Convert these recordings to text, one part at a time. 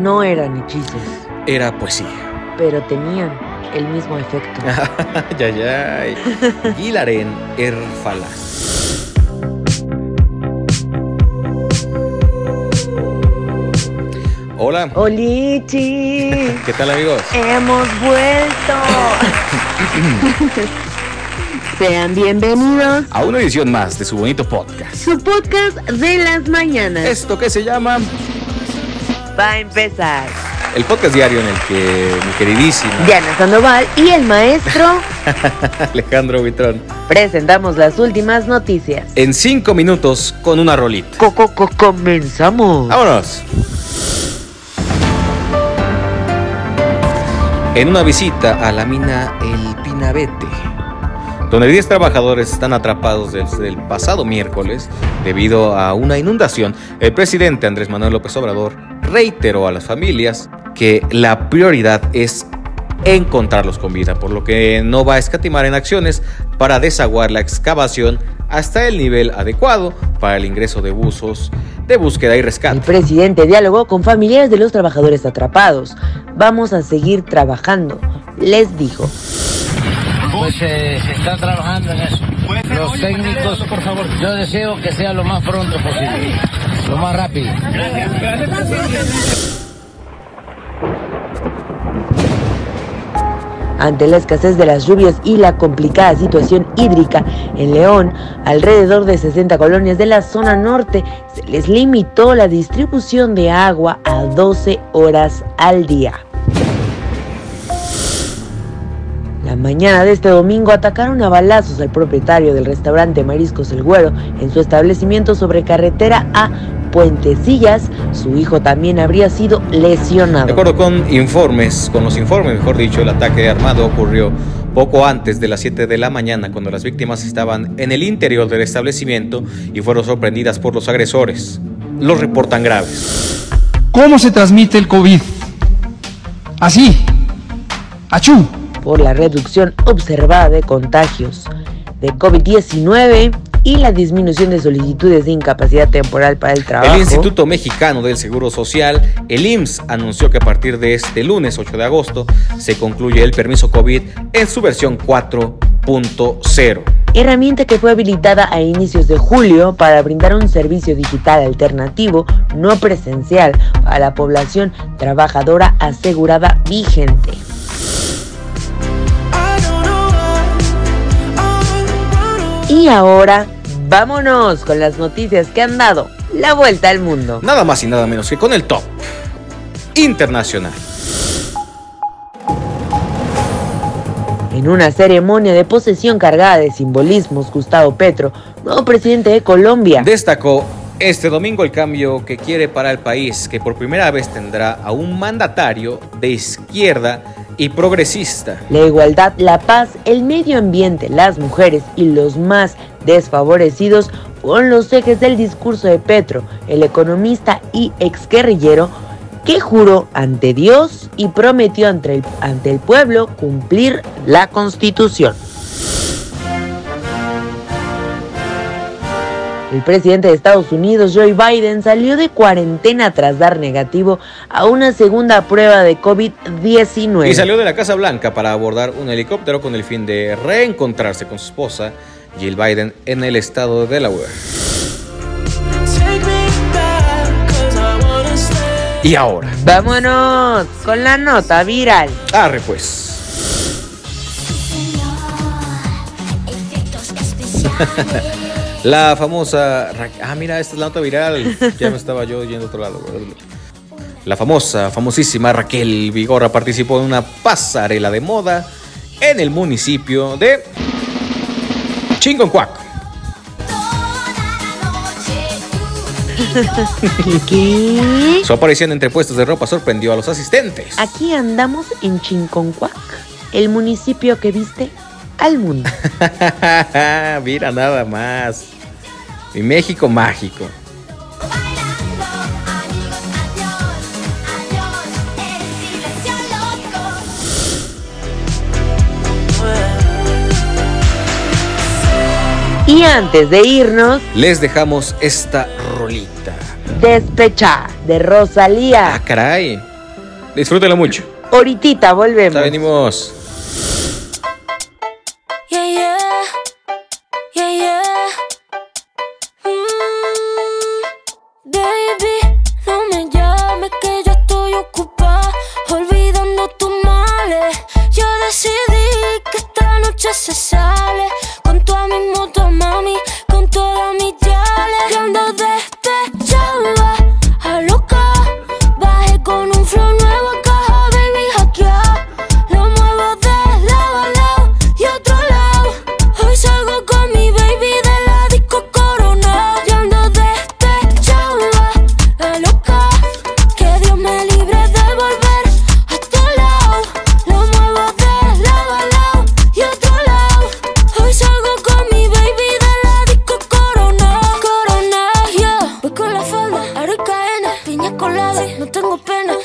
No eran hechizos, Era poesía. pero tenían el mismo efecto. Ay, ay. Gilaren Erfalas. Hola, ¡Olichi! ¿qué tal amigos? ¡Hemos vuelto! Sean bienvenidos A una edición más de su bonito podcast. su podcast de las mañanas. Esto que se llama Va a empezar. el podcast diario en el que mi queridísimo Diana Sandoval y el maestro Alejandro Vitrón presentamos las últimas noticias. en cinco minutos con una rolita. Coco, co- comenzamos. Vámonos. En una visita a la mina El Pinabete, donde 10 trabajadores están atrapados desde el pasado miércoles debido a una inundación, el presidente Andrés Manuel López Obrador reiteró a las familias que la prioridad es encontrarlos con vida, por lo que no va a escatimar en acciones para desaguar la excavación hasta el nivel adecuado para el ingreso de buzos de búsqueda y El rescate. presidente dialogó con familiares de los trabajadores atrapados. Vamos a seguir trabajando, les dijo. Pues eh, se está trabajando en eso. Los técnicos, por favor, yo deseo que sea lo más pronto posible, lo más rápido. Ante la escasez de las lluvias y la complicada situación hídrica en León, alrededor de 60 colonias de la zona norte se les limitó la distribución de agua a 12 horas al día. La mañana de este domingo atacaron a balazos al propietario del restaurante Mariscos El Güero en su establecimiento sobre carretera a Puentecillas. Su hijo también habría sido lesionado. De acuerdo con informes, con los informes, mejor dicho, el ataque armado ocurrió poco antes de las 7 de la mañana cuando las víctimas estaban en el interior del establecimiento y fueron sorprendidas por los agresores. Los reportan graves. ¿Cómo se transmite el COVID? Así. Achú. Por la reducción observada de contagios de COVID-19 y la disminución de solicitudes de incapacidad temporal para el trabajo. El Instituto Mexicano del Seguro Social, el IMSS, anunció que a partir de este lunes 8 de agosto se concluye el permiso COVID en su versión 4.0. herramienta que fue habilitada a inicios de julio para brindar un servicio digital alternativo no presencial a la población trabajadora asegurada vigente. Y ahora, vámonos con las noticias que han dado la vuelta al mundo. Nada más y nada menos que con el top internacional. En una ceremonia de posesión cargada de simbolismos, Gustavo Petro, nuevo presidente de Colombia, Destacó este domingo el cambio que quiere para el país, que por primera vez tendrá a un mandatario de izquierda y progresista. la igualdad, la paz, el medio ambiente, las mujeres y los más desfavorecidos fueron los ejes del discurso de Petro, el economista y exguerrillero, que juró ante Dios y prometió ante el, ante el pueblo cumplir la constitución. El presidente de Estados Unidos, Joe Biden, salió de cuarentena tras dar negativo a una segunda prueba de COVID-19. Y salió de la Casa Blanca para abordar un helicóptero con el fin de reencontrarse con su esposa, Jill Biden, en el estado de Delaware. Y ahora, Vámonos con la nota viral. arre pues. La famosa. Ah, mira, esta es la nota viral. Ya me estaba yo yendo a otro lado. La famosa, famosísima Raquel Vigorra participó en una pasarela de moda en el municipio de Chingoncuac. ¿Qué? Su aparición entre puestos de ropa sorprendió a los asistentes. Aquí andamos en Chinconcuac, el municipio que viste al mundo. Mira nada más. Mi México mágico. Y antes de irnos, les dejamos esta rolita. Despecha de Rosalía. Ah, caray. Disfrútela mucho. Ahorita volvemos. Ya venimos.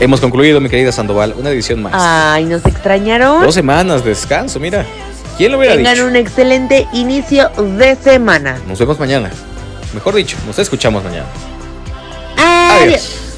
Hemos concluido, mi querida Sandoval, una edición más. Ay, nos extrañaron. Dos semanas de descanso, mira. ¿Quién lo hubiera Tengan dicho? Tengan un excelente inicio de semana. Nos vemos mañana. Mejor dicho, nos escuchamos mañana. Adiós.